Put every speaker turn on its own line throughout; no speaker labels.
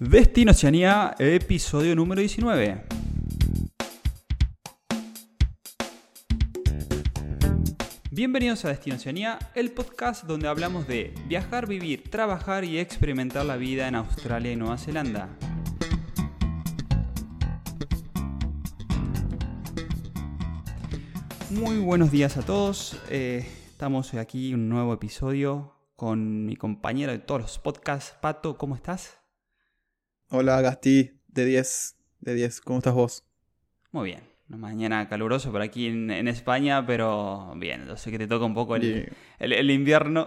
Destino Oceanía, episodio número 19. Bienvenidos a Destino Oceanía, el podcast donde hablamos de viajar, vivir, trabajar y experimentar la vida en Australia y Nueva Zelanda. Muy buenos días a todos. eh, estamos aquí en un nuevo episodio con mi compañero de todos los podcasts. Pato, ¿cómo estás?
Hola Gasti, de 10, de 10, ¿cómo estás vos?
Muy bien. Una mañana caluroso por aquí en, en España, pero bien. Yo sé que te toca un poco el, el- el invierno.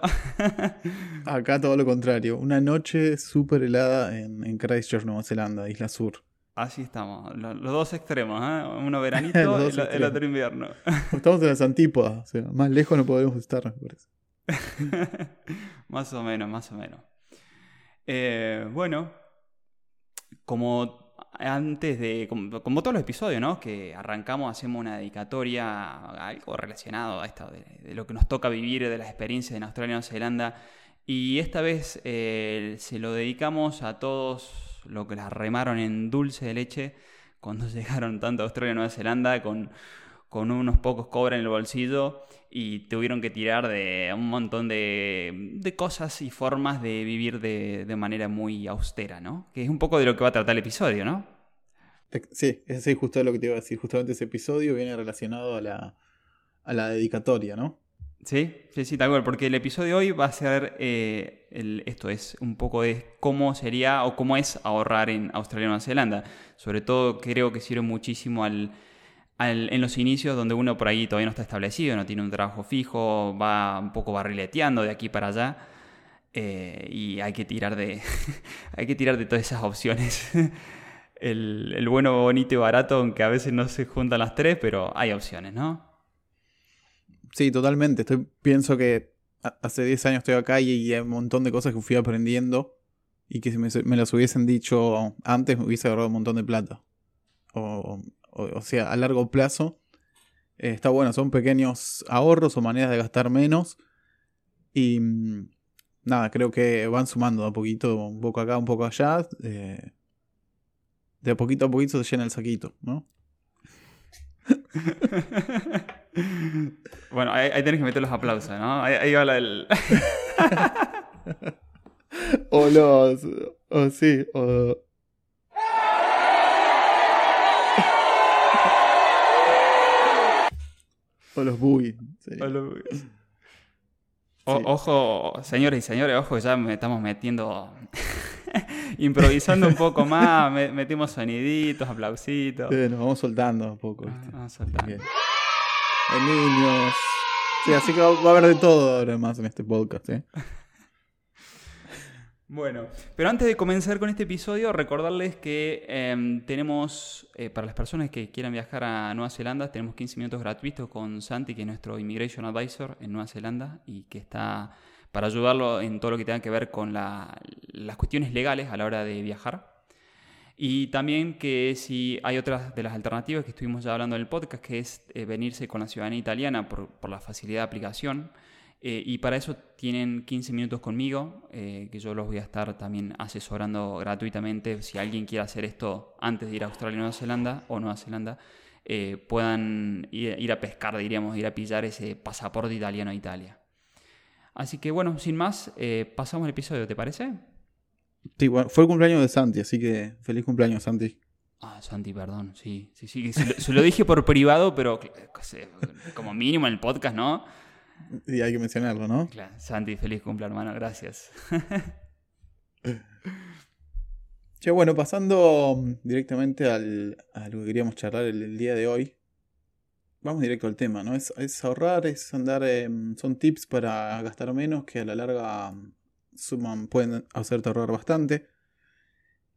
Acá todo lo contrario, una noche súper helada en, en Christchurch, Nueva Zelanda, Isla Sur.
Así estamos. Lo- Los, dos extremos, ¿eh? Uno veranito y el, otro invierno.
Estamos en las antípodas, o sea, más lejos no podemos estar, me parece.
más o menos, más o menos. Eh, bueno, como antes de, como, todos los episodios, ¿no? Que arrancamos, hacemos una dedicatoria a algo relacionado a esto de, de lo que nos toca vivir, de las experiencias en Australia y Nueva Zelanda. Y esta vez eh, se lo dedicamos a todos los que las remaron en dulce de leche cuando llegaron tanto a Australia y Nueva Zelanda con, con unos pocos cobres en el bolsillo y tuvieron que tirar de un montón de, de cosas y formas de vivir de, de manera muy austera, ¿no? Que es un poco de lo que va a tratar el episodio, ¿no?
Sí, ese es justo lo que te iba a decir. Justamente ese episodio viene relacionado a la, a la dedicatoria, ¿no?
Sí, sí, sí, tal cual, porque el episodio de hoy va a ser, eh, el- esto es un poco de cómo sería o cómo es ahorrar en Australia y Nueva Zelanda. Sobre todo creo que sirve muchísimo al, en los inicios donde uno por ahí todavía no está establecido, no tiene un trabajo fijo, va un poco barrileteando de aquí para allá eh, y hay que tirar de, hay que tirar de todas esas opciones. El, el bueno, bonito y barato, aunque a veces no se juntan las tres, pero hay opciones, ¿no?
Sí, totalmente. Estoy, pienso que hace 10 años estoy acá y, y hay un montón de cosas que fui aprendiendo y que si me, me las hubiesen dicho antes me hubiese ahorrado un montón de plata. O, o- o sea, a largo plazo eh, está bueno, son pequeños ahorros o maneras de gastar menos y mm, nada, creo que van sumando de a poquito, un poco acá, un poco allá. eh, de a poquito a poquito se llena el saquito, ¿no?
Bueno, ahí, ahí tenés que meter los aplausos, ¿no? Ahí, ahí va la del...
O los. O sí, o. O los boogie. sería.
O-
Sí.
Ojo, señores y señores, ojo, ya me estamos metiendo... Improvisando un poco más, me- metimos soniditos, aplausitos.
Sí, nos vamos soltando un poco.
Ah,
¿viste?
vamos soltando.
Bien. Niños. Sí, así que va a haber de todo ahora más en este podcast, ¿eh?
Bueno, pero antes de comenzar con este episodio, recordarles que em, tenemos, eh, para las personas que quieran viajar a Nueva Zelanda, tenemos 15 minutos gratuitos con Santi, que es nuestro Immigration Advisor en Nueva Zelanda y que está para ayudarlo en todo lo que tenga que ver con la- las cuestiones legales a la hora de viajar. Y también que si hay otras de las alternativas que estuvimos ya hablando en el podcast, que es eh, venirse con la ciudadanía italiana por, por la facilidad de aplicación. Eh, y para eso tienen 15 minutos conmigo, eh, que yo los voy a estar también asesorando gratuitamente. Si alguien quiere hacer esto antes de ir a Australia y Nueva Zelanda o Nueva Zelanda, eh, puedan ir, ir a pescar, diríamos, ir a pillar ese pasaporte italiano a Italia. Así que bueno, sin más, pasamos al episodio, ¿te parece?
Sí, bueno, fue el cumpleaños de Santi, así que feliz cumpleaños, Santi.
Ah, Santi, perdón, sí, sí, sí. Se lo, se lo dije por privado, pero como mínimo en el podcast, ¿no?
Y hay que mencionarlo, ¿no?
Claro, Santi, feliz cumple, hermano, gracias.
Che, bueno, pasando mm, directamente al, a lo que queríamos charlar el, el día de hoy. Vamos directo al tema, ¿no? Es, es ahorrar, es andar. em, son tips para gastar menos que a la larga mm, suman, pueden hacerte ahorrar bastante.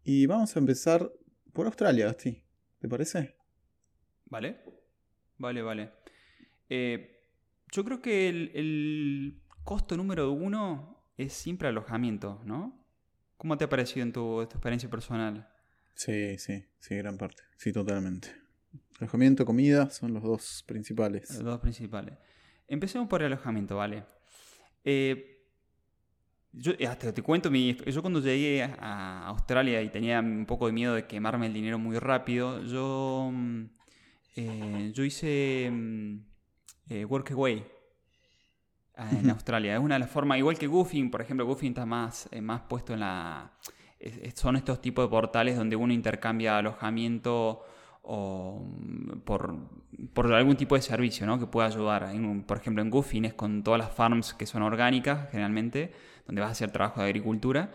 Y vamos a empezar por Australia, Gasti. ¿Te parece?
¿Vale? Vale, vale. Eh, yo creo que el, el costo número uno es siempre alojamiento, ¿no? ¿Cómo te ha parecido en tu, tu experiencia personal?
Sí, sí, sí, gran parte. Sí, totalmente. Alojamiento, comida son los dos principales.
Los dos principales. Empecemos por el alojamiento, ¿vale? Eh, Yo hasta te cuento, mi, yo cuando llegué a Australia y tenía un poco de miedo de quemarme el dinero muy rápido, yo, mm, eh, yo hice mm, eh, Workaway ah, en Australia. Es una de las formas, igual que Goofing, por ejemplo, Goofing está más, eh, más puesto en la... son estos tipos de portales donde uno intercambia alojamiento o mm, por, por, algún tipo de servicio ¿no? que pueda ayudar. por ejemplo, en Goofing es con todas las farms que son orgánicas, generalmente, donde vas a hacer trabajo de agricultura.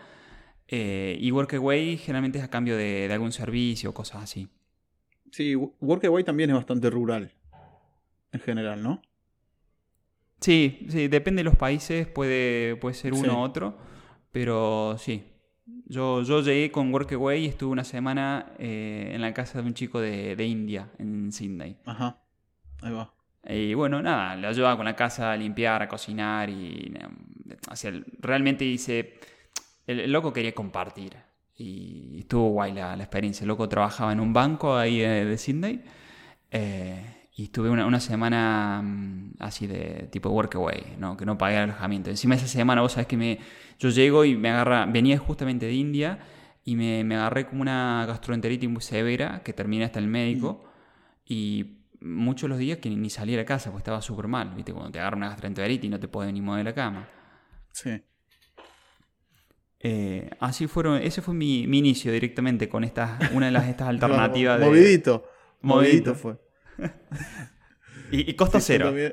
Eh, y Workaway generalmente es a cambio de, algún servicio o cosas así.
Sí, Workaway también es bastante rural, en general, ¿no?
Sí, sí, depende de los países, puede, puede ser uno u otro, pero sí, yo, yo llegué con Workaway y estuve una semana eh, en la casa de un chico de, India, en Sydney.
Ajá, ahí va.
Y bueno, nada, le ayudaba con la casa a limpiar, a cocinar y realmente hice... El, loco quería compartir y estuvo guay la, experiencia. El loco trabajaba en un banco ahí eh, de Sydney. Eh, y estuve una, una, semana mm, así de tipo workaway, ¿no? que no pagué el alojamiento. Encima esa semana, vos sabés que me, yo llego y me agarra, venía justamente de India y me, me agarré como una gastroenteritis muy severa que terminé hasta el médico y muchos los días que ni salí a la casa porque estaba súper mal, ¿viste? Cuando te agarra una gastroenteritis y no te puedes ni mover de la cama.
Sí.
Eh, así fueron, ese fue mi, mi, inicio directamente con estas, una de las estas alternativas de...
Movidito. Movidito fue.
Y, costo cero.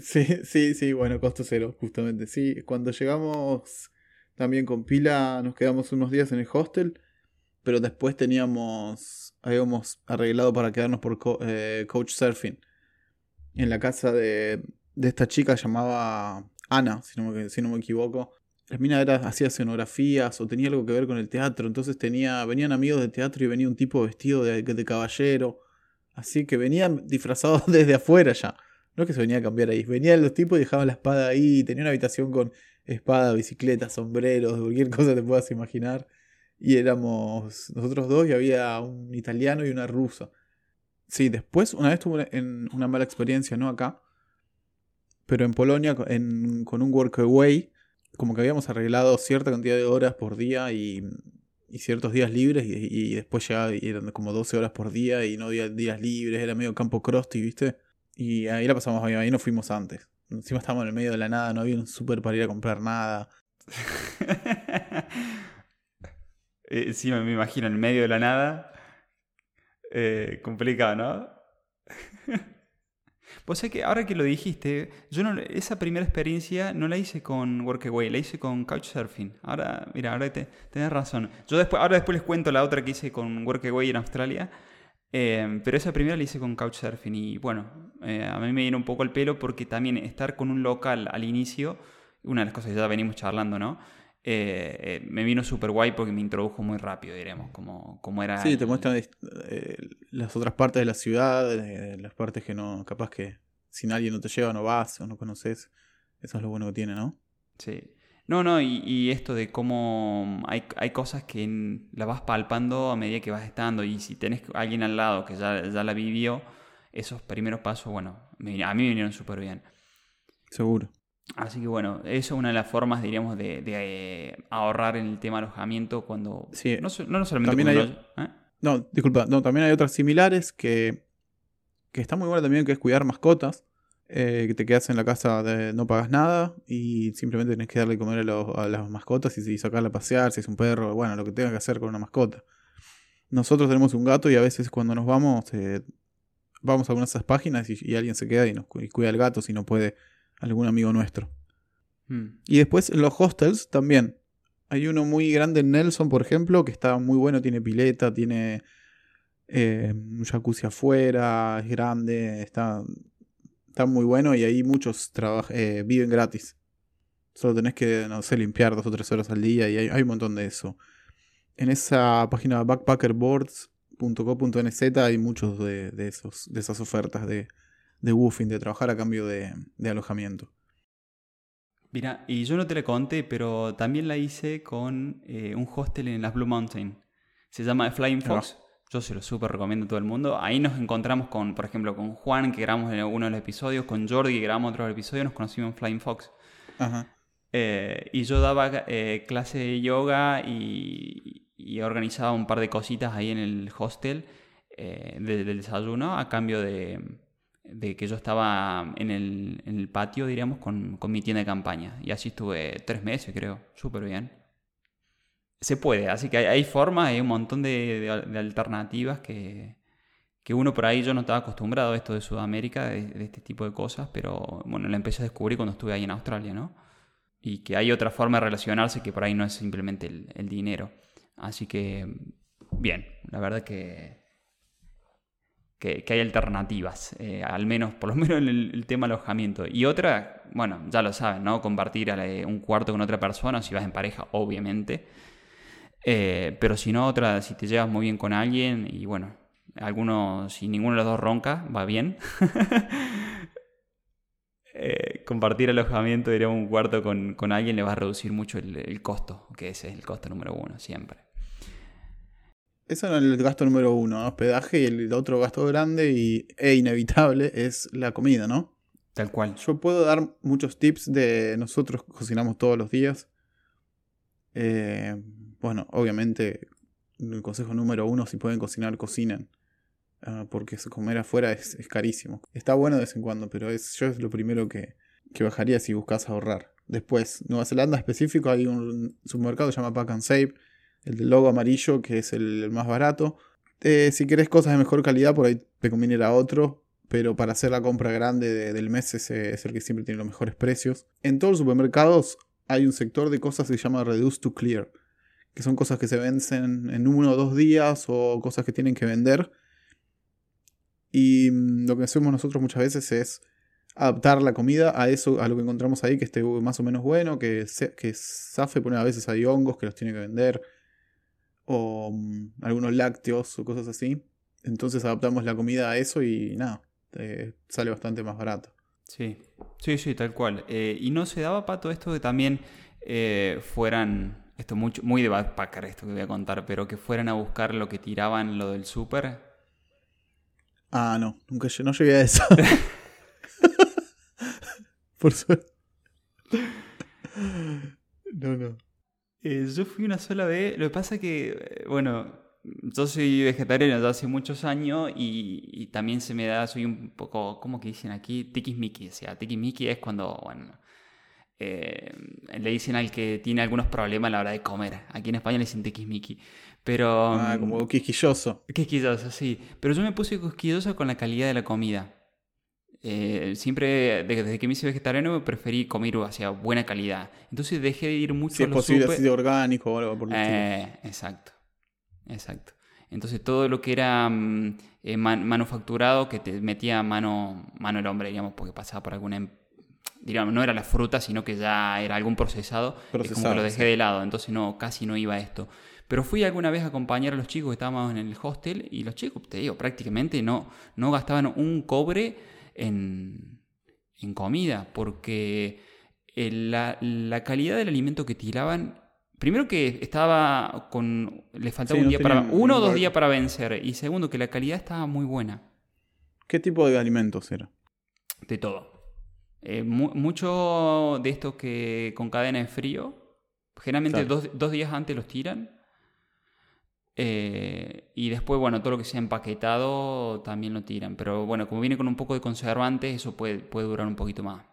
Sí, sí, sí, bueno, costo cero, justamente. Sí, cuando llegamos también con pila, nos quedamos unos días en el hostel, pero después teníamos, habíamos arreglado para quedarnos por eh, coach surfing en la casa de, de esta chica llamada Ana, si no me, si no me equivoco. La mina era, hacía escenografías o tenía algo que ver con el teatro, entonces tenía, venían amigos de teatro y venía un tipo vestido de, de caballero Así que venían disfrazados desde afuera ya. No es que se venía a cambiar ahí. Venían los tipos y dejaban la espada ahí. Tenía una habitación con espada, bicicleta, sombreros, cualquier cosa te puedas imaginar. Y éramos nosotros dos y había un italiano y una rusa. Sí, después una vez tuve una mala experiencia, no acá, pero en Polonia con un workaway, como que habíamos arreglado cierta cantidad de horas por día y y ciertos días libres y, después ya eran como 12 horas por día y no había días libres, era medio campo crusty, ¿viste? Y ahí la pasamos bien, ahí nos fuimos antes. Encima estábamos en el medio de la nada, no había un súper para ir a comprar nada.
eh, sí, me imagino, en medio de la nada. Eh, complicado, ¿no? Pues sé que ahora que lo dijiste, yo no, esa primera experiencia no la hice con Workaway, la hice con Couchsurfing. Ahora, mira, ahora te, tenés razón. Yo después, ahora después les cuento la otra que hice con Workaway en Australia. Eh, pero esa primera la hice con Couchsurfing y bueno, eh, a mí me viene un poco el pelo porque también estar con un local al inicio, una de las cosas que ya venimos charlando, ¿no? Eh, me vino súper guay porque me introdujo muy rápido, diremos, como, como era...
Sí, te muestran eh, las otras partes de la ciudad, las partes que no, capaz que si nadie no te lleva no vas o no conoces. Eso es lo bueno que tiene, ¿no?
Sí. No, no, y, esto de cómo hay, hay cosas que la vas palpando a medida que vas estando y si tenés a alguien al lado que ya, ya la vivió, esos primeros pasos, bueno, a mí me vinieron súper bien.
Seguro.
Así que bueno, eso es una de las formas, diríamos, de, eh, ahorrar en el tema alojamiento cuando...
Sí,
no, no, solamente...
hay, ¿eh? No, disculpa, no, también hay otras similares que, que está muy bueno también, que es cuidar mascotas. Eh, que te quedas en la casa, de, no pagas nada y simplemente tienes que darle comer a, las mascotas y, sacarla a pasear, si es un perro, bueno, lo que tengas que hacer con una mascota. Nosotros tenemos un gato y a veces cuando nos vamos, vamos a algunas de esas páginas y, alguien se queda y nos y cuida al gato si no puede algún amigo nuestro. Hmm. Y después en los hostels también. Hay uno muy grande en Nelson, por ejemplo, que está muy bueno, tiene pileta, tiene eh, un jacuzzi afuera, es grande, está, está muy bueno y ahí muchos eh, viven gratis. Solo tenés que, no sé, limpiar dos o tres horas al día y hay, un montón de eso. En esa página backpackerboards.co.nz hay muchos de, esos, de esas ofertas de, de woofing, de trabajar a cambio de, alojamiento.
Mira, y yo no te la conté, pero también la hice con eh, un hostel en las Blue Mountain. Se llama Flying Fox. Yo se lo súper recomiendo a todo el mundo. Ahí nos encontramos con, por ejemplo, con Juan, que grabamos en uno de los episodios, con Jordi, que grabamos otro episodio, nos conocimos en Flying Fox. Ajá. Eh, y yo daba eh, clase de yoga y, y, organizaba un par de cositas ahí en el hostel eh, del desayuno a cambio de, de, que yo estaba en el, en el patio, diríamos, con, con, mi tienda de campaña. Y así estuve tres meses, creo. Súper bien. Se puede, así que hay, hay formas, hay un montón de, alternativas que, que uno por ahí yo no estaba acostumbrado a esto de Sudamérica, de, este tipo de cosas, pero bueno, lo empecé a descubrir cuando estuve ahí en Australia, ¿no? y que hay otra forma de relacionarse que por ahí no es simplemente el, dinero. Así que, bien, la verdad que, que, hay alternativas, eh, al menos, por lo menos en el, tema alojamiento. Y otra, bueno, ya lo saben, ¿no? Compartir un cuarto con otra persona, si vas en pareja, obviamente. Eh, pero si no, otra, si te llevas muy bien con alguien y bueno, algunos, si ninguno de los dos ronca, va bien. Eh, compartir alojamiento, diríamos, un cuarto con, alguien le va a reducir mucho el, costo, que ese es el costo número uno, siempre.
Eso es el gasto número uno, hospedaje, y el otro gasto grande y, e inevitable es la comida, ¿no?
Tal cual.
Yo puedo dar muchos tips de nosotros cocinamos todos los días. Eh, bueno, obviamente, el consejo número uno, si pueden cocinar, cocinen. Ah, porque comer afuera es, carísimo. Está bueno de vez en cuando, pero es, yo es lo primero que, bajaría si buscas ahorrar. Después, Nueva Zelanda específico, hay un supermercado que se llama Pack and Save, el logo amarillo, que es el, más barato. Eh, si querés cosas de mejor calidad, por ahí te conviene ir a otro, pero para hacer la compra grande del mes es el que siempre tiene los mejores precios. En todos los supermercados hay un sector de cosas que se llama Reduce to Clear, que son cosas que se vencen en uno o dos días o cosas que tienen que vender y mm, lo que hacemos nosotros muchas veces es adaptar la comida a eso, a lo que encontramos ahí, que esté más o menos bueno, que, se, que zafe, poner a veces hay hongos que los tiene que vender, o mm, algunos lácteos o cosas así. Entonces adaptamos la comida a eso y nada, sale bastante más barato.
Sí, sí, sí, tal cual. Eh, y no se daba pato esto de también eh, fueran, esto mucho, muy de backpacker esto que voy a contar, pero que fueran a buscar lo que tiraban lo del súper
Ah, no, nunca no llegué a eso. Por suerte. No, no.
Eh, yo fui una sola vez. Lo que pasa es que, eh, bueno, yo soy vegetariano ya hace muchos años y, también se me da, soy un poco, ¿cómo que dicen aquí? Tiquismiqui. O sea, tiquismiqui es cuando, bueno, eh, le dicen al que tiene algunos problemas a la hora de comer. Aquí en España le dicen tiquismiqui. Pero.
Ah, como mm, quisquilloso.
Quisquilloso, sí. Pero yo me puse quisquilloso con la calidad de la comida. Eh, siempre, desde que me hice vegetariano, preferí comer hacia buena calidad. Entonces dejé de ir mucho
si es posible, así de orgánico o algo por el
eh, Exacto. Exacto. Entonces todo lo que era mm, eh, manufacturado, que te metía mano, mano el hombre, digamos, porque pasaba por alguna em, digamos, no era la fruta, sino que ya era algún procesado, procesado como que lo dejé de lado, entonces no, casi no iba a esto. Pero fui alguna vez a acompañar a los chicos que estábamos en el hostel y los chicos, te digo, prácticamente no, no gastaban un cobre en, en comida porque la, la, calidad del alimento que tiraban, primero que estaba con, le faltaba un día para, uno o dos días para vencer y segundo que la calidad estaba muy buena.
¿Qué tipo de alimentos era?
De todo. Eh, mucho de estos que con cadena de frío, generalmente dos, dos, días antes los tiran eh, y después, bueno, todo lo que sea empaquetado también lo tiran. Pero bueno, como viene con un poco de conservantes, eso puede, puede durar un poquito más.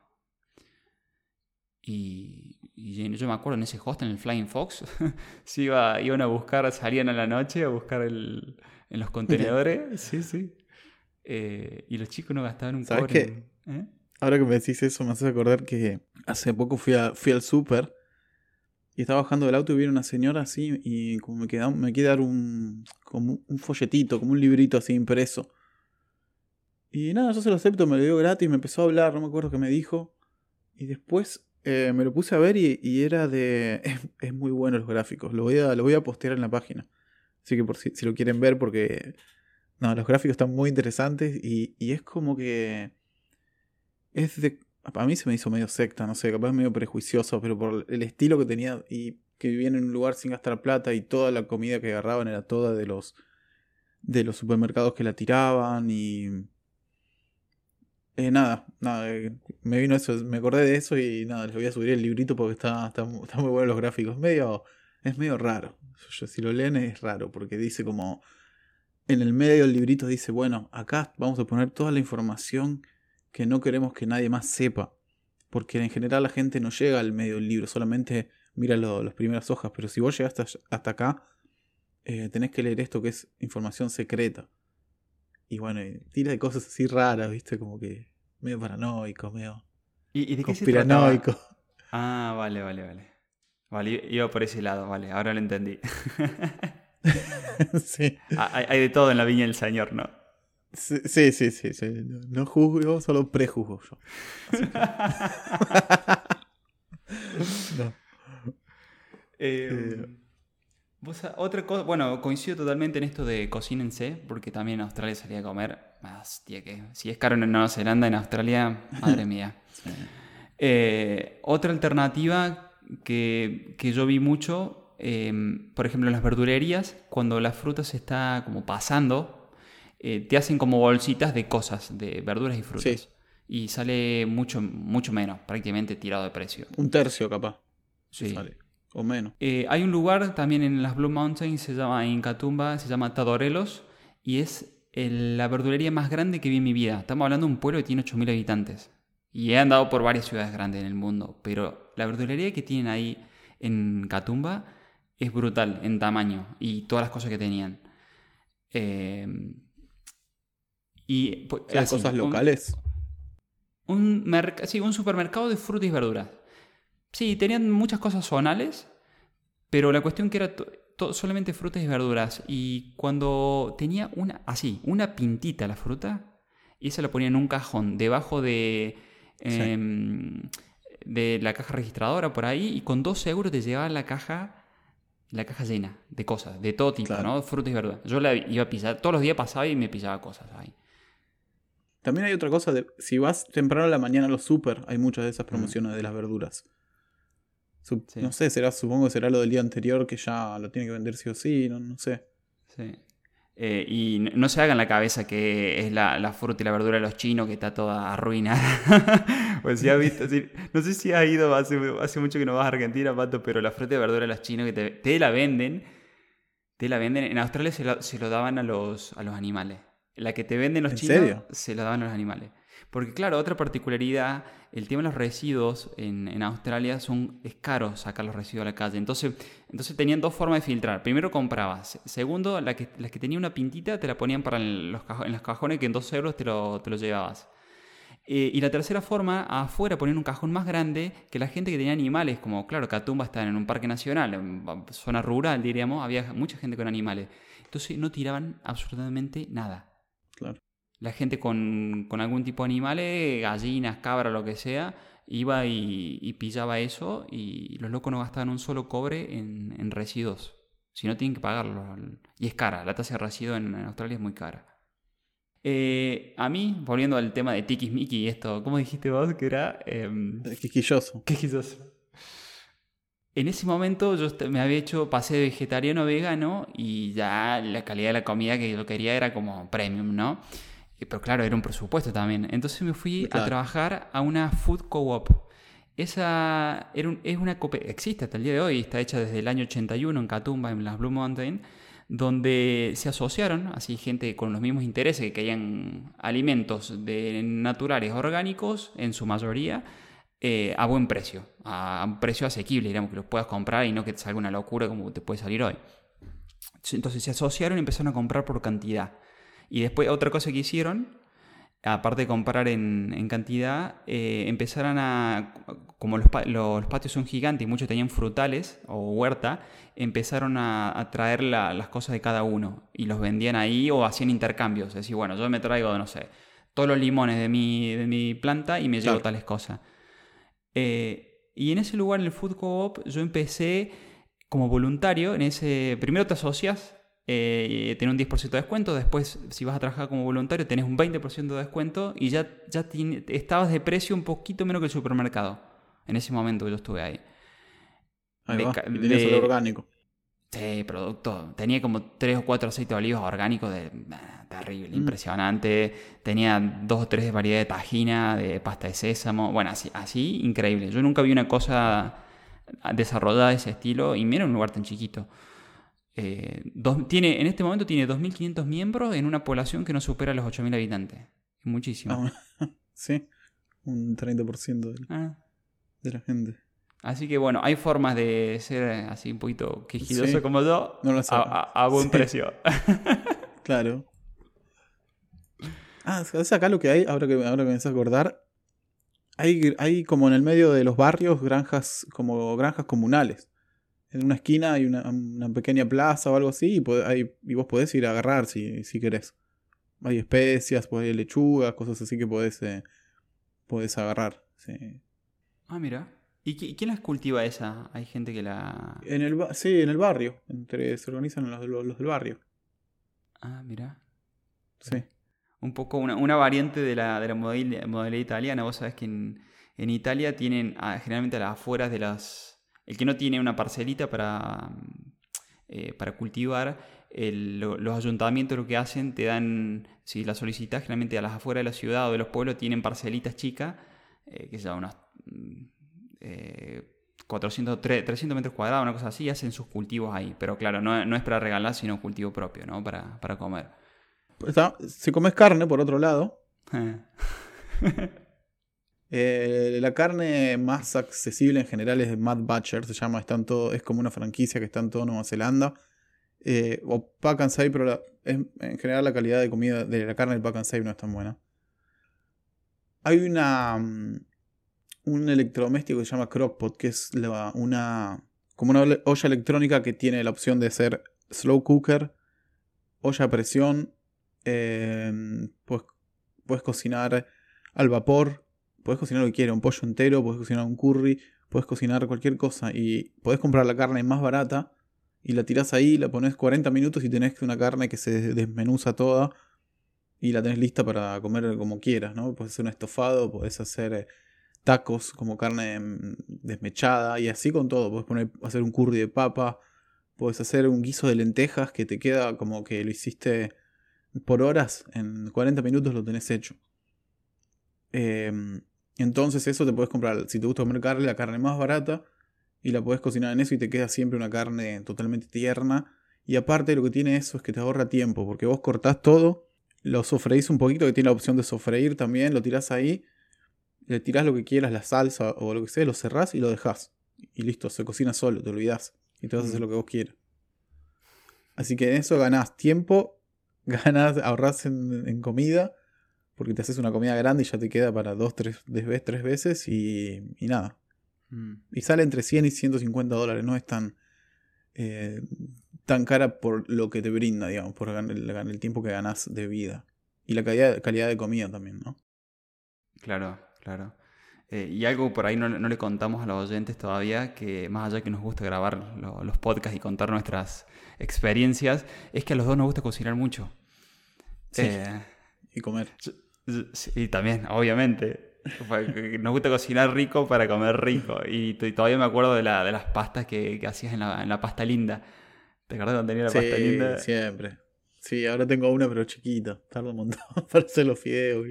Y, yo me acuerdo en ese hostel, en el Flying Fox, iba, iban a buscar, salían a la noche a buscar el, en los contenedores. sí, sí. Eh, y los chicos no gastaban un
¿Sabes Qué? ¿Eh? Ahora que me decís eso, me hace acordar que hace poco fui, fui al súper y estaba bajando del auto y viene una señora así y como me queda, me quiere un, como un folletito, como un librito así impreso. Y nada, yo se lo acepto, me lo dio gratis, me empezó a hablar, no me acuerdo qué me dijo. Y después eh, me lo puse a ver y, era de... Es, muy bueno los gráficos, lo voy, a, lo voy a postear en la página. Así que por si, si lo quieren ver porque... No, los gráficos están muy interesantes y, y es como que... Es de a mí se me hizo medio secta, no sé, capaz medio prejuicioso, pero por el estilo que tenía y que vivían en un lugar sin gastar plata y toda la comida que agarraban era toda de los de los supermercados que la tiraban y Eh, nada, nada, eh, me vino eso, me acordé de eso y nada, les voy a subir el librito porque está, está, está muy bueno los gráficos. Medio, es medio raro. Yo- si lo leen es raro porque dice como. En el medio del librito dice, bueno, acá vamos a poner toda la información que no queremos que nadie más sepa. Porque en general la gente no llega al medio del libro, solamente mira lo- las primeras hojas. Pero si vos llegaste hasta, hasta acá, eh, tenés que leer esto que es información secreta. Y bueno, y tira de cosas así raras, ¿viste? Como que medio paranoico, medio
¿Y, y de qué se trataba?
conspiranoico.
Ah, vale, vale, vale. Vale, iba por ese lado, vale, ahora lo entendí.
sí.
Hay, hay de todo en la viña del señor, ¿no?
Sí, sí, sí, sí, sí. No, juzgo, solo prejuzgo yo. No.
Eh, vos sa- otra cosa, bueno, coincido totalmente en esto de cocínense, porque también en Australia salía a comer. Que si es caro en Nueva Zelanda, en Australia, madre mía. Eh, otra alternativa que, que yo vi mucho, eh, por ejemplo, en las verdulerías, cuando la fruta se está como pasando, eh, te hacen como bolsitas de cosas, de verduras y frutas.
Sí.
Y sale mucho, mucho menos, prácticamente tirado de precio.
Un tercio capaz.
Sí.
Sale. O menos.
Eh, hay un lugar también en las Blue Mountains, se llama en Catumba, se llama Tadorelos, y es el- la verdulería más grande que vi en mi vida. Estamos hablando de un pueblo que tiene 8.000 habitantes. Y he andado por varias ciudades grandes en el mundo, pero la verdulería que tienen ahí en Catumba es brutal en tamaño y todas las cosas que tenían. Eh, y pues,
¿Las
así,
cosas locales?
un, sí, un supermercado de frutas y verduras. Sí, tenían muchas cosas zonales, pero la cuestión que era solamente frutas y verduras. Y cuando tenía una, así, una pintita la fruta, y esa la ponía en un cajón debajo de, em, de la caja registradora por ahí, y con dos euros te llevaba la caja, la caja llena de cosas, de todo tipo,
Claro.
¿no? Frutas y verduras. Yo la iba a pillar, todos los días pasaba y me pillaba cosas ahí.
También hay otra cosa. De, si vas temprano a la mañana a los super, hay muchas de esas promociones de las verduras.
Sí.
No sé, será, supongo que será lo del día anterior que ya lo tiene que vender sí o sí, no, no sé.
Sí. Eh, y no se hagan la cabeza que es la, la fruta y la verdura de los chinos que está toda arruinada. pues si has visto, no sé si has ido, hace, hace mucho que no vas a Argentina, Pato, pero la fruta y verdura de los chinos que te, te la venden, te la venden, en Australia se lo, se lo daban a los, a los animales. La que te venden los
¿En
chinos
serio?
se lo daban a los animales. Porque claro, otra particularidad, el tema de los residuos en, en Australia son, es caro sacar los residuos a la calle. Entonces, entonces tenían dos formas de filtrar. Primero comprabas. Segundo, la que, las que tenía una pintita te la ponían para en los, en los cajones que en dos euros te lo, te lo llevabas. Eh, y la tercera forma, afuera ponían un cajón más grande que la gente que tenía animales, como claro, Catumba está en un parque nacional, en zona rural diríamos, había mucha gente con animales. Entonces no tiraban absolutamente nada. La gente con, con algún tipo de animales, gallinas, cabras, lo que sea, iba y, y pillaba eso y los locos no gastaban un solo cobre en, en residuos. Si no, tienen que pagarlo. Y es cara, la tasa de residuo en, en Australia es muy cara. Eh, a mí, volviendo al tema de Tikis y esto, ¿cómo dijiste vos que era? Em,
Es quisquilloso.
En ese momento yo me había hecho, pasé de vegetariano a vegano y ya la calidad de la comida que yo quería era como premium, ¿no? Pero claro, era un presupuesto también. Entonces me fui a trabajar a una food co-op. Esa era un- es una existe hasta el día de hoy, está hecha desde el año 81 en Catumba, en las Blue Mountain, donde se asociaron, así gente con los mismos intereses, que querían alimentos de naturales orgánicos, en su mayoría, eh, a buen precio, a un precio asequible, digamos, que los puedas comprar y no que te salga una locura como te puede salir hoy. Entonces se asociaron y empezaron a comprar por cantidad. Y después otra cosa que hicieron, aparte de comprar en, en cantidad, eh, empezaron a, como los, los patios son gigantes y muchos tenían frutales o huerta, empezaron a, a traer la- las cosas de cada uno y los vendían ahí o hacían intercambios. Es decir, bueno, yo me traigo, no sé, todos los limones de mi, de mi planta y me llevo
Claro.
tales cosas. Eh, y en ese lugar, en el Food Co-op, yo empecé como voluntario. En ese, primero te asocias, eh, tenés un 10% de descuento. Después, si vas a trabajar como voluntario, tenés un 20% de descuento. Y ya, ya estabas de precio un poquito menos que el supermercado. En ese momento que yo estuve ahí.
Ahí
De
va. Y
de-
olor orgánico.
Sí, producto. Tenía como tres o cuatro aceites de olivos orgánicos de terrible,
Mm.
impresionante. Tenía dos o tres variedades de tajina, de pasta de sésamo. Bueno, así, así increíble. Yo nunca vi una cosa desarrollada de ese estilo y mira un lugar tan chiquito. Eh, dos- tiene, en este momento tiene 2.500 miembros en una población que no supera los 8.000 habitantes. Es muchísimo.
Ah, sí, un 30% de,
Ah.
de la gente.
Así que bueno, hay formas de ser así un poquito quejidoso
Sí.
como yo
No lo
a, a- a buen
Sí.
precio.
Claro. Ah, ¿sabes acá lo que hay? Ahora que, ahora que me hace acordar. Hay, hay como en el medio de los barrios granjas, como granjas comunales. En una esquina hay una, una pequeña plaza o algo así y, pode- hay- y vos podés ir a agarrar si, si querés. Hay especias, pues hay lechugas, cosas así que podés, eh, podés agarrar. sí.
Ah, mira. ¿Y qui- quién las cultiva esa? Hay gente que la...
En el, sí, en el barrio. Entre, se organizan los, los- los del barrio.
Ah, mira.
Sí.
Un poco una, una variante de la, de la modalidad italiana. Vos sabés que en, en Italia tienen ah, generalmente a las afueras de las... El que no tiene una parcelita para, eh, para cultivar, el- lo- los ayuntamientos lo que hacen, te dan, si la solicitas, generalmente a las afueras de la ciudad o de los pueblos tienen parcelitas chicas, eh, que son unos mm, eh, 400, tre- 300 metros cuadrados, una cosa así, y hacen sus cultivos ahí. Pero claro, no, no es para regalar, sino cultivo propio, ¿no? Para, para comer.
Está- si comes carne, por otro lado, Eh, la carne más accesible en general es Mad Butcher, se llama, es como una franquicia que está en toda Nueva Zelanda. Eh, o Pack and Save, pero en general la calidad de comida de la carne del Pack and Save no es tan buena. Hay una mm, un electrodoméstico que se llama Crockpot, que es una como una olla electrónica que tiene la opción de ser slow cooker, olla a presión, eh, pues puedes cocinar al vapor, puedes cocinar lo que quieras, un pollo entero, puedes cocinar un curry, puedes cocinar cualquier cosa y puedes comprar la carne más barata y la tirás ahí, la pones 40 minutos y tenés una carne que se desmenuza toda y la tenés lista para comer como quieras, ¿no? Puedes hacer un estofado, puedes hacer eh, tacos como carne mm, desmechada y así con todo, puedes poner, hacer un curry de papa, puedes hacer un guiso de lentejas que te queda como que lo hiciste por horas, en 40 minutos lo tenés hecho. Em, entonces eso te puedes comprar, si te gusta comer carne, la carne más barata y la puedes cocinar en eso y te queda siempre una carne totalmente tierna. Y aparte lo que tiene eso es que te ahorra tiempo, porque vos cortás todo, lo sofreís un poquito, que tiene la opción de sofreír también, lo tirás ahí, le tirás lo que quieras, la salsa o lo que sea, lo cerrás y lo dejás. Y listo, se cocina solo, te olvidás. Y te vas a hacer
Mm.
lo que vos quieras. Así que en eso ganás tiempo, ganás, ahorrás en, en comida, porque te haces una comida grande y ya te queda para dos, tres, tres veces y, y nada.
Mm.
Y sale entre 100 y 150 dólares, no es tan, eh, tan cara por lo que te brinda, digamos, por el, el tiempo que ganás de vida. Y la calidad, calidad de comida también, ¿no?
Claro, claro. Eh, y algo por ahí no, no le contamos a los oyentes todavía, que más allá que nos gusta grabar lo- los podcasts y contar nuestras experiencias, es que a los dos nos gusta cocinar mucho.
Sí.
Eh,
Y comer.
Sí, Y también, obviamente. Nos gusta cocinar rico para comer rico. Y, todavía me acuerdo de, la, de las pastas que, que hacías en la, en la pasta linda. ¿Te acuerdas cuando tenía la pasta linda?
siempre. Sí, ahora tengo una pero chiquita. Tarda un montón para hacer los fideos.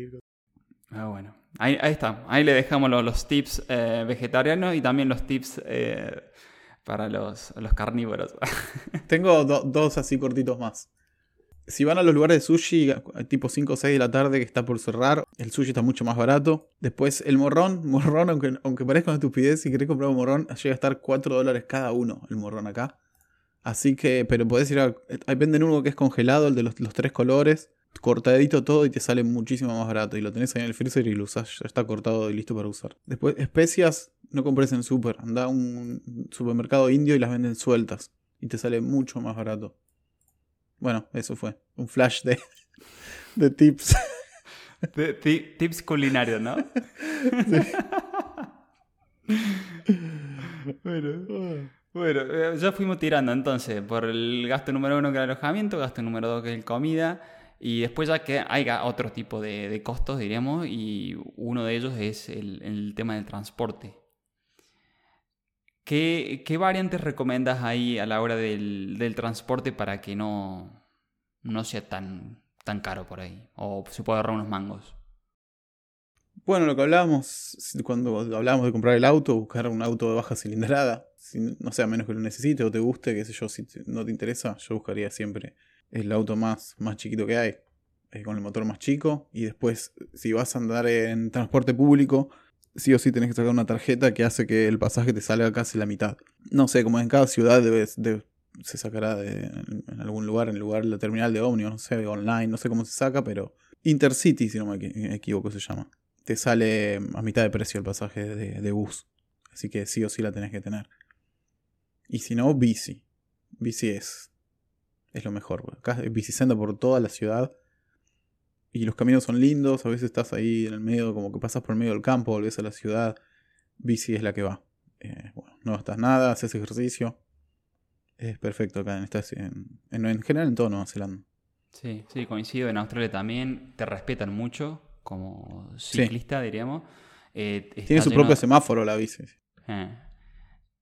Ah, bueno. Ahí, ahí está. Ahí le dejamos lo- los, tips eh, vegetarianos y también los tips eh, para los, los carnívoros.
Tengo do- dos así cortitos más. Si van a los lugares de sushi, tipo 5 o 6 de la tarde que está por cerrar, el sushi está mucho más barato. Después el morrón, morrón, aunque, aunque parezca una estupidez, si querés comprar un morrón, llega a estar 4 dólares cada uno el morrón acá. Así que, pero podés ir a... Ahí venden uno que es congelado, el de los, los tres colores, cortadito todo y te sale muchísimo más barato. Y lo tenés ahí en el freezer y lo usás, ya está cortado y listo para usar. Después, especias, no compres en super. Anda a un supermercado indio y las venden sueltas. Y te sale mucho más barato. Bueno, eso fue. Un flash de, de tips.
Ti- ti- tips culinarios, ¿no? bueno. Bueno, eh, ya fuimos tirando entonces por el gasto número uno que era el alojamiento, gasto número dos que es el comida, y después ya que hay otro tipo de, de costos, diríamos, y uno de ellos es el, el tema del transporte. ¿Qué, ¿Qué, variantes recomiendas ahí a la hora del, transporte para que no, no sea tan, tan caro por ahí? O se puede agarrar unos mangos.
Bueno, lo que hablábamos cuando hablábamos de comprar el auto, buscar un auto de baja cilindrada, si, no sea menos que lo necesite o te guste, qué sé yo, si no te interesa, yo buscaría siempre el auto más, más chiquito que hay, eh, con el motor más chico, y después si vas a andar en transporte público, sí o sí tenés que sacar una tarjeta que hace que el pasaje te salga casi la mitad. No sé, como en cada ciudad se sacará de, en algún lugar, en el lugar de la terminal de ómnibus, no sé, online, no sé cómo se saca, pero Intercity, si no me equivoco, se llama te sale a mitad de precio el pasaje de, bus. Así que sí o sí la tenés que tener. Y si no, bici. Bici es, es lo mejor. Acá senda por toda la ciudad. Y los caminos son lindos. A veces estás ahí en el medio, como que pasas por el medio del campo, volvés a la ciudad. Bici es la que va. Eh, no gastas nada, haces ejercicio. Es perfecto acá en, esta, en, en, general en todo Nueva Zelanda.
Sí, sí, coincido. En Australia también te respetan mucho como ciclista, diríamos.
Eh, Tiene su propio semáforo la bici.
Eh,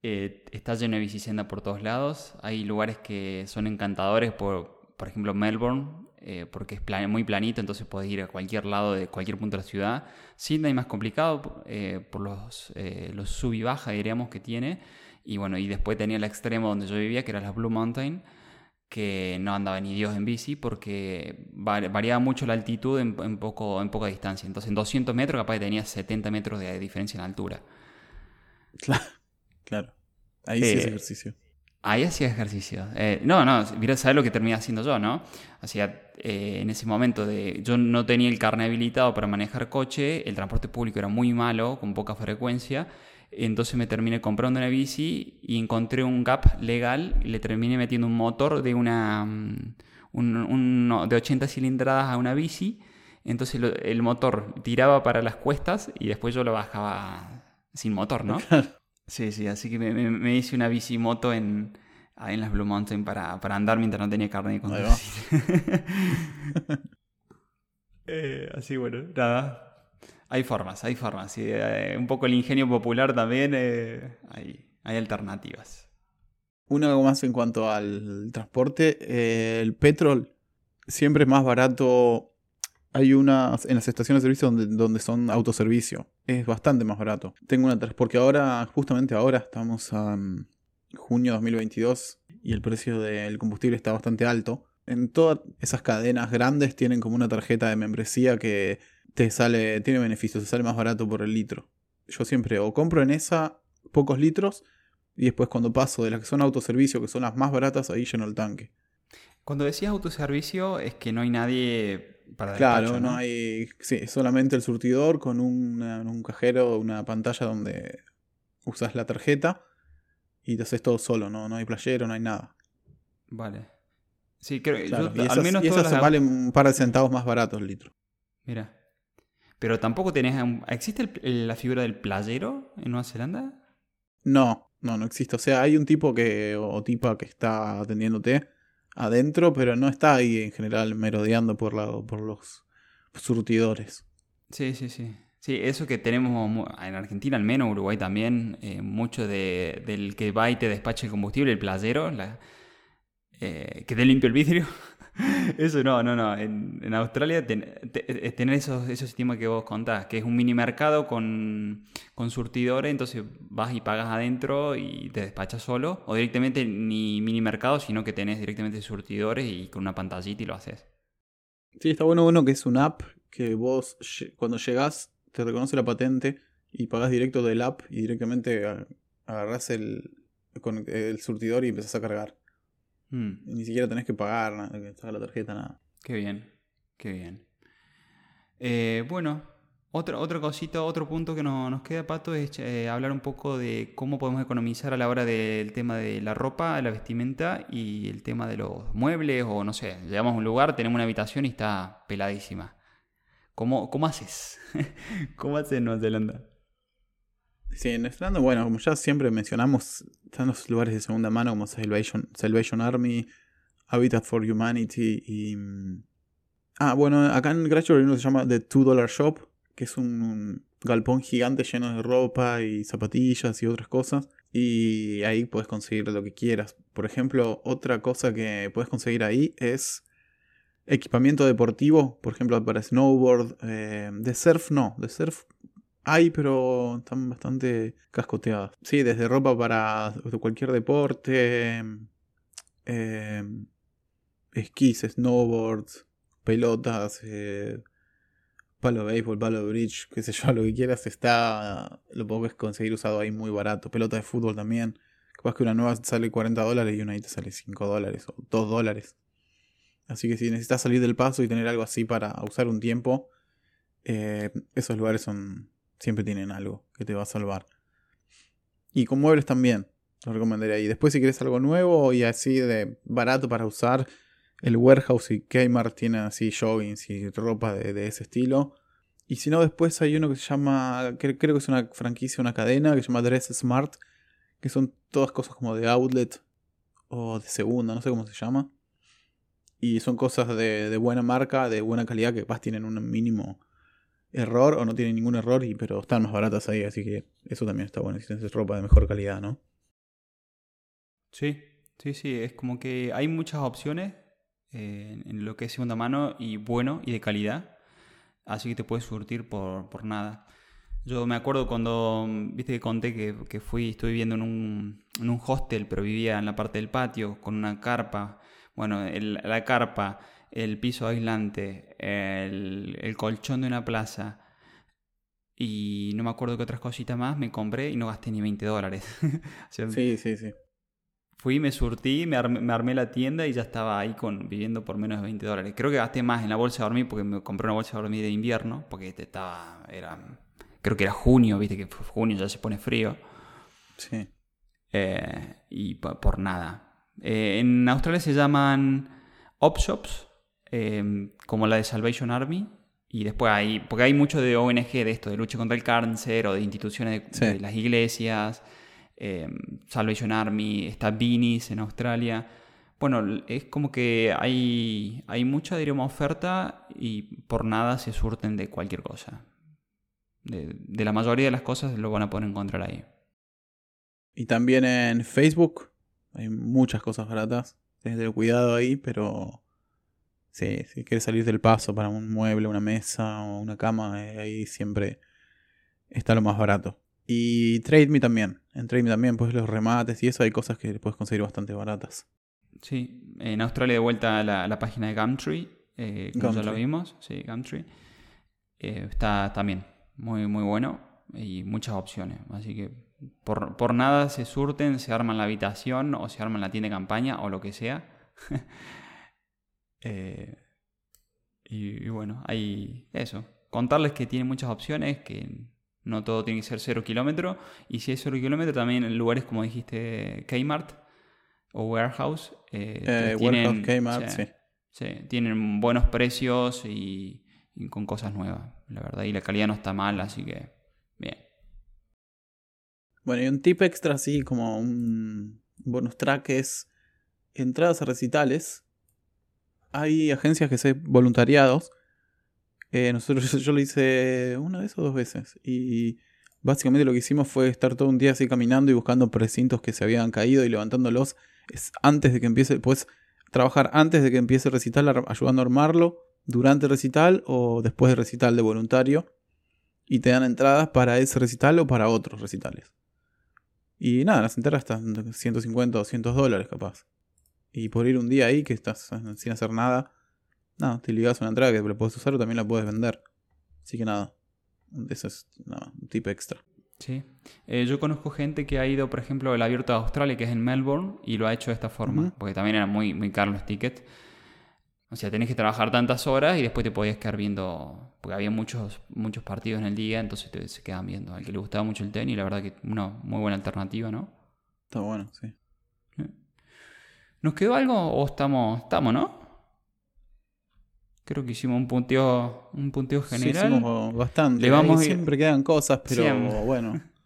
eh, está lleno de bicicenda por todos lados. Hay lugares que son encantadores, por, por ejemplo Melbourne, porque es muy planito, entonces puedes ir a cualquier lado de cualquier punto de la ciudad. Sydney más complicado por los, los sub y baja, diríamos, que tiene. Y bueno, y después tenía el extremo donde yo vivía, que era las Blue Mountain que no andaba ni Dios en bici porque variaba mucho la altitud en, poco, en poca distancia. Entonces en 200 metros capaz tenía 70 metros de diferencia en altura.
Claro, Ahí sí eh, ejercicio.
Ahí hacía ejercicio. Eh, no, no, mira, ¿sabes lo que terminé haciendo yo, no? Hacía eh, en ese momento de. Yo no tenía el carnet habilitado para manejar coche, el transporte público era muy malo, con poca frecuencia. Entonces me terminé comprando una bici y encontré un gap legal y le terminé metiendo un motor de una mm, de 80 cilindradas a una bici. Entonces el motor tiraba para las cuestas y después yo lo bajaba sin motor, ¿no? Sí, sí, así que me, hice una bici moto en, en las Blue Mountain para, para andar mientras no tenía carne de conducir. eh, así bueno, nada, hay formas, hay formas. Eh, un poco el ingenio popular también, eh, hay, alternativas.
Una más en cuanto al transporte, el petrol siempre es más barato. Hay unas en las estaciones de servicio donde, donde son autoservicio. Es bastante más barato. Tengo una porque ahora, justamente ahora, estamos a mm, junio 2022 y el precio del combustible está bastante alto. En todas esas cadenas grandes tienen como una tarjeta de membresía que te sale, tiene beneficios, te sale más barato por el litro. Yo siempre o compro en esa pocos litros y después cuando paso de las que son autoservicio, que son las más baratas, ahí lleno el tanque.
Cuando decías autoservicio es que no hay nadie para
Claro, ¿no? hay, sí, solamente el surtidor con un, un cajero, una pantalla donde usas la tarjeta y te haces todo solo, no, no hay playero, no hay nada.
Vale. Sí, creo
que al menos y esas se valen un par de centavos más baratos el litro.
Mira. Pero tampoco tenés... ¿Existe la figura del playero en Nueva Zelanda?
No, no, no existe. O sea, hay un tipo que o tipa que está atendiéndote adentro, pero no está ahí en general merodeando por, la, por los surtidores.
Sí, sí, sí. Sí, eso que tenemos en Argentina al menos, Uruguay también, eh, mucho de, del que va y te despacha el combustible, el playero, la, eh, que te limpia el vidrio. Eso no, no, no. En, Australia tener esos, esos sistemas que vos contás, que es un mini mercado con, con surtidores, entonces vas y pagas adentro y te despachas solo. O directamente ni mini mercado, sino que tenés directamente surtidores y con una pantallita y lo haces.
Sí, está bueno uno que es una app que vos cuando llegás te reconoce la patente y pagás directo del app y directamente agarrás el, el surtidor y empezás a cargar. Mm. Ni siquiera tenés que pagar, nada, que la tarjeta, nada.
Qué bien, qué bien. Eh, bueno, otro, otro cosito, otro punto que nos queda, Pato, es eh, hablar un poco de cómo podemos economizar a la hora del tema de la ropa, la vestimenta y el tema de los muebles o no sé, llegamos a un lugar, tenemos una habitación y está peladísima. ¿Cómo, cómo haces? ¿Cómo haces en Nueva Zelanda?
Sí, en Irlanda, bueno, como ya siempre mencionamos, están los lugares de segunda mano como Salvation, Salvation Army, Habitat for Humanity y... Mm, ah, bueno, acá en que se llama The Two Dollar Shop, que es un galpón gigante lleno de ropa y zapatillas y otras cosas. Y ahí puedes conseguir lo que quieras. Por ejemplo, otra cosa que puedes conseguir ahí es equipamiento deportivo, por ejemplo, para snowboard. Eh, de surf no, de surf hay, pero están bastante cascoteadas. Sí, desde ropa para cualquier deporte, eh, esquís, snowboards, pelotas, eh, palo de béisbol, palo de bridge, qué sé yo, lo que quieras, está, lo puedes conseguir usado ahí muy barato. Pelota de fútbol también. Capaz que una nueva sale 40 dólares y una ahí te sale 5 dólares o 2 dólares. Así que si necesitas salir del paso y tener algo así para usar un tiempo, eh, esos lugares son siempre tienen algo que te va a salvar. Y con muebles también, lo recomendaría ahí. Después si quieres algo nuevo y así de barato para usar, el Warehouse y Kmart tienen así joggings y ropa de, ese estilo. Y si no, después hay uno que se llama, creo que es una franquicia, una cadena que se llama Dress Smart, que son todas cosas como de outlet o de segunda, no sé cómo se llama. Y son cosas de, buena marca, de buena calidad, que capaz tienen un mínimo error o no tienen ningún error, y, pero están más baratas ahí, así que eso también está bueno, si tienes ropa de mejor calidad, ¿no?
Sí, sí, sí, es como que hay muchas opciones en lo que es segunda mano y bueno y de calidad. Así que te puedes surtir por, por nada. Yo me acuerdo cuando, viste que conté que, que fui, estuve viviendo en un, en un, hostel, pero vivía en la parte del patio con una carpa. Bueno, la carpa, el piso aislante, el, el, colchón de una plaza y no me acuerdo qué otras cositas más me compré y no gasté ni 20 dólares.
sí, sí, sí.
Fui, me surtí, me armé, la tienda y ya estaba ahí con, viviendo por menos de 20 dólares. Creo que gasté más en la bolsa de dormir porque me compré una bolsa de dormir de invierno, porque estaba, era, creo que era junio, viste que junio ya se pone frío.
Sí.
Eh, y por, nada. Eh, en Australia se llaman op shops, eh, como la de Salvation Army. Y después hay, porque hay mucho de ONG de esto, de lucha contra el cáncer o de instituciones de las iglesias. Em, Salvation Army, está Beanies en Australia. Bueno, es como que hay, hay mucha, diríamos, oferta y por nada se surten de cualquier cosa. De, la mayoría de las cosas lo van a poder encontrar ahí.
Y también en Facebook hay muchas cosas baratas. Tienes cuidado ahí, pero sí, si quieres salir del paso para un mueble, una mesa o una cama, eh, ahí siempre está lo más barato. Y TradeMe también. En TradeMe también, pues los remates y eso hay cosas que puedes conseguir bastante baratas.
Sí, en Australia de vuelta la, la página de Gumtree, eh, como ya lo vimos, sí, Gumtree. Eh, está también muy, muy bueno y muchas opciones. Así que por, por, nada se surten, se arman la habitación o se arman la tienda de campaña o lo que sea. Eh, y, y, bueno, hay eso. Contarles que tiene muchas opciones, que no todo tiene que ser cero kilómetro. Y si es cero kilómetro, también en lugares como dijiste Kmart o Warehouse.
Eh, eh tienen, Kmart, sí,
sí. Tienen buenos precios y, con cosas nuevas, la verdad. Y la calidad no está mal, así que bien.
Bueno, y un tip extra así como un bonus track es entradas a recitales. Hay agencias que se voluntariados eh, nosotros yo lo hice una vez o dos veces. Y básicamente lo que hicimos fue estar todo un día así caminando y buscando precintos que se habían caído y levantándolos. Es antes de que empiece, puedes trabajar antes de que empiece el recital ayudando a armarlo, durante el recital o después del recital de voluntario. Y te dan entradas para ese recital o para otros recitales. Y nada, las entradas están 150 o 200 dólares capaz. Y por ir un día ahí que estás sin hacer nada, no, te ligas una entrada que la puedes usar o también la puedes vender. Así que nada, eso es un tip extra.
Sí. Eh, yo conozco gente que ha ido, por ejemplo, al abierto de Australia, que es en Melbourne, y lo ha hecho de esta forma, porque también eran muy, muy caros los tickets. O sea, tenés que trabajar tantas horas y después te podías quedar viendo, porque había muchos, muchos partidos en el día, entonces te, se quedan viendo. Al que le gustaba mucho el tenis, la verdad que una muy buena alternativa, ¿no?
Está bueno, sí.
¿Nos quedó algo o estamos, estamos, no? Creo que hicimos un punteo, un punteo general.
Sí, hicimos bastante. Le vamos Siempre quedan cosas, pero bueno.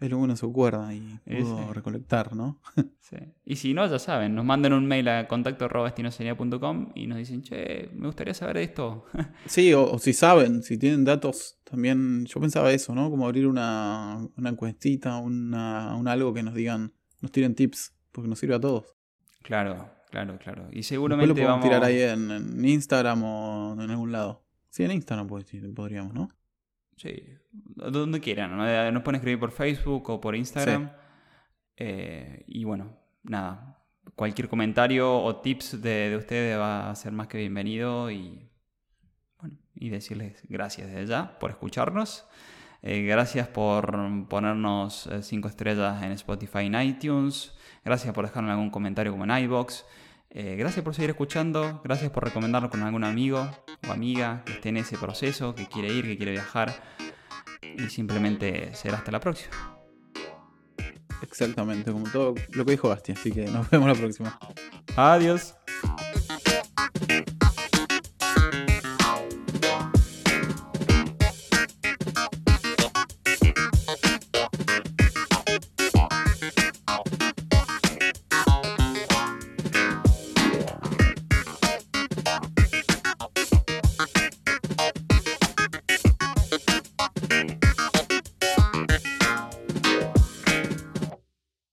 Es lo uno se acuerda y pudo
sí.
recolectar, ¿no?
Sí. Y si no, ya saben, nos mandan un mail a contacto arroba destinosería.com y nos dicen, che, me gustaría saber esto.
Sí, o, o si saben, si tienen datos, también yo pensaba eso, ¿no? Como abrir una, una encuestita, una, un algo que nos digan, nos tiren tips, porque nos sirve a todos.
Claro, claro, claro. Y
Después
seguramente
lo podemos
vamos...
tirar ahí en, en Instagram o en algún lado. Sí, en Instagram podríamos, ¿no?
Sí, donde quieran. ¿no? Nos pueden escribir por Facebook o por Instagram. Eh, y bueno, nada. Cualquier comentario o tips de, de ustedes va a ser más que bienvenido. Y, bueno, y decirles gracias desde ya por escucharnos. Eh, gracias por ponernos 5 estrellas en Spotify y en iTunes. Gracias por dejarnos algún comentario como en iBox. Eh, gracias por seguir escuchando. Gracias por recomendarlo con algún amigo o amiga que esté en ese proceso, que quiere ir, que quiere viajar. Y simplemente será hasta la próxima.
Exactamente, como todo lo que dijo Basti, así que nos vemos la próxima.
Adiós.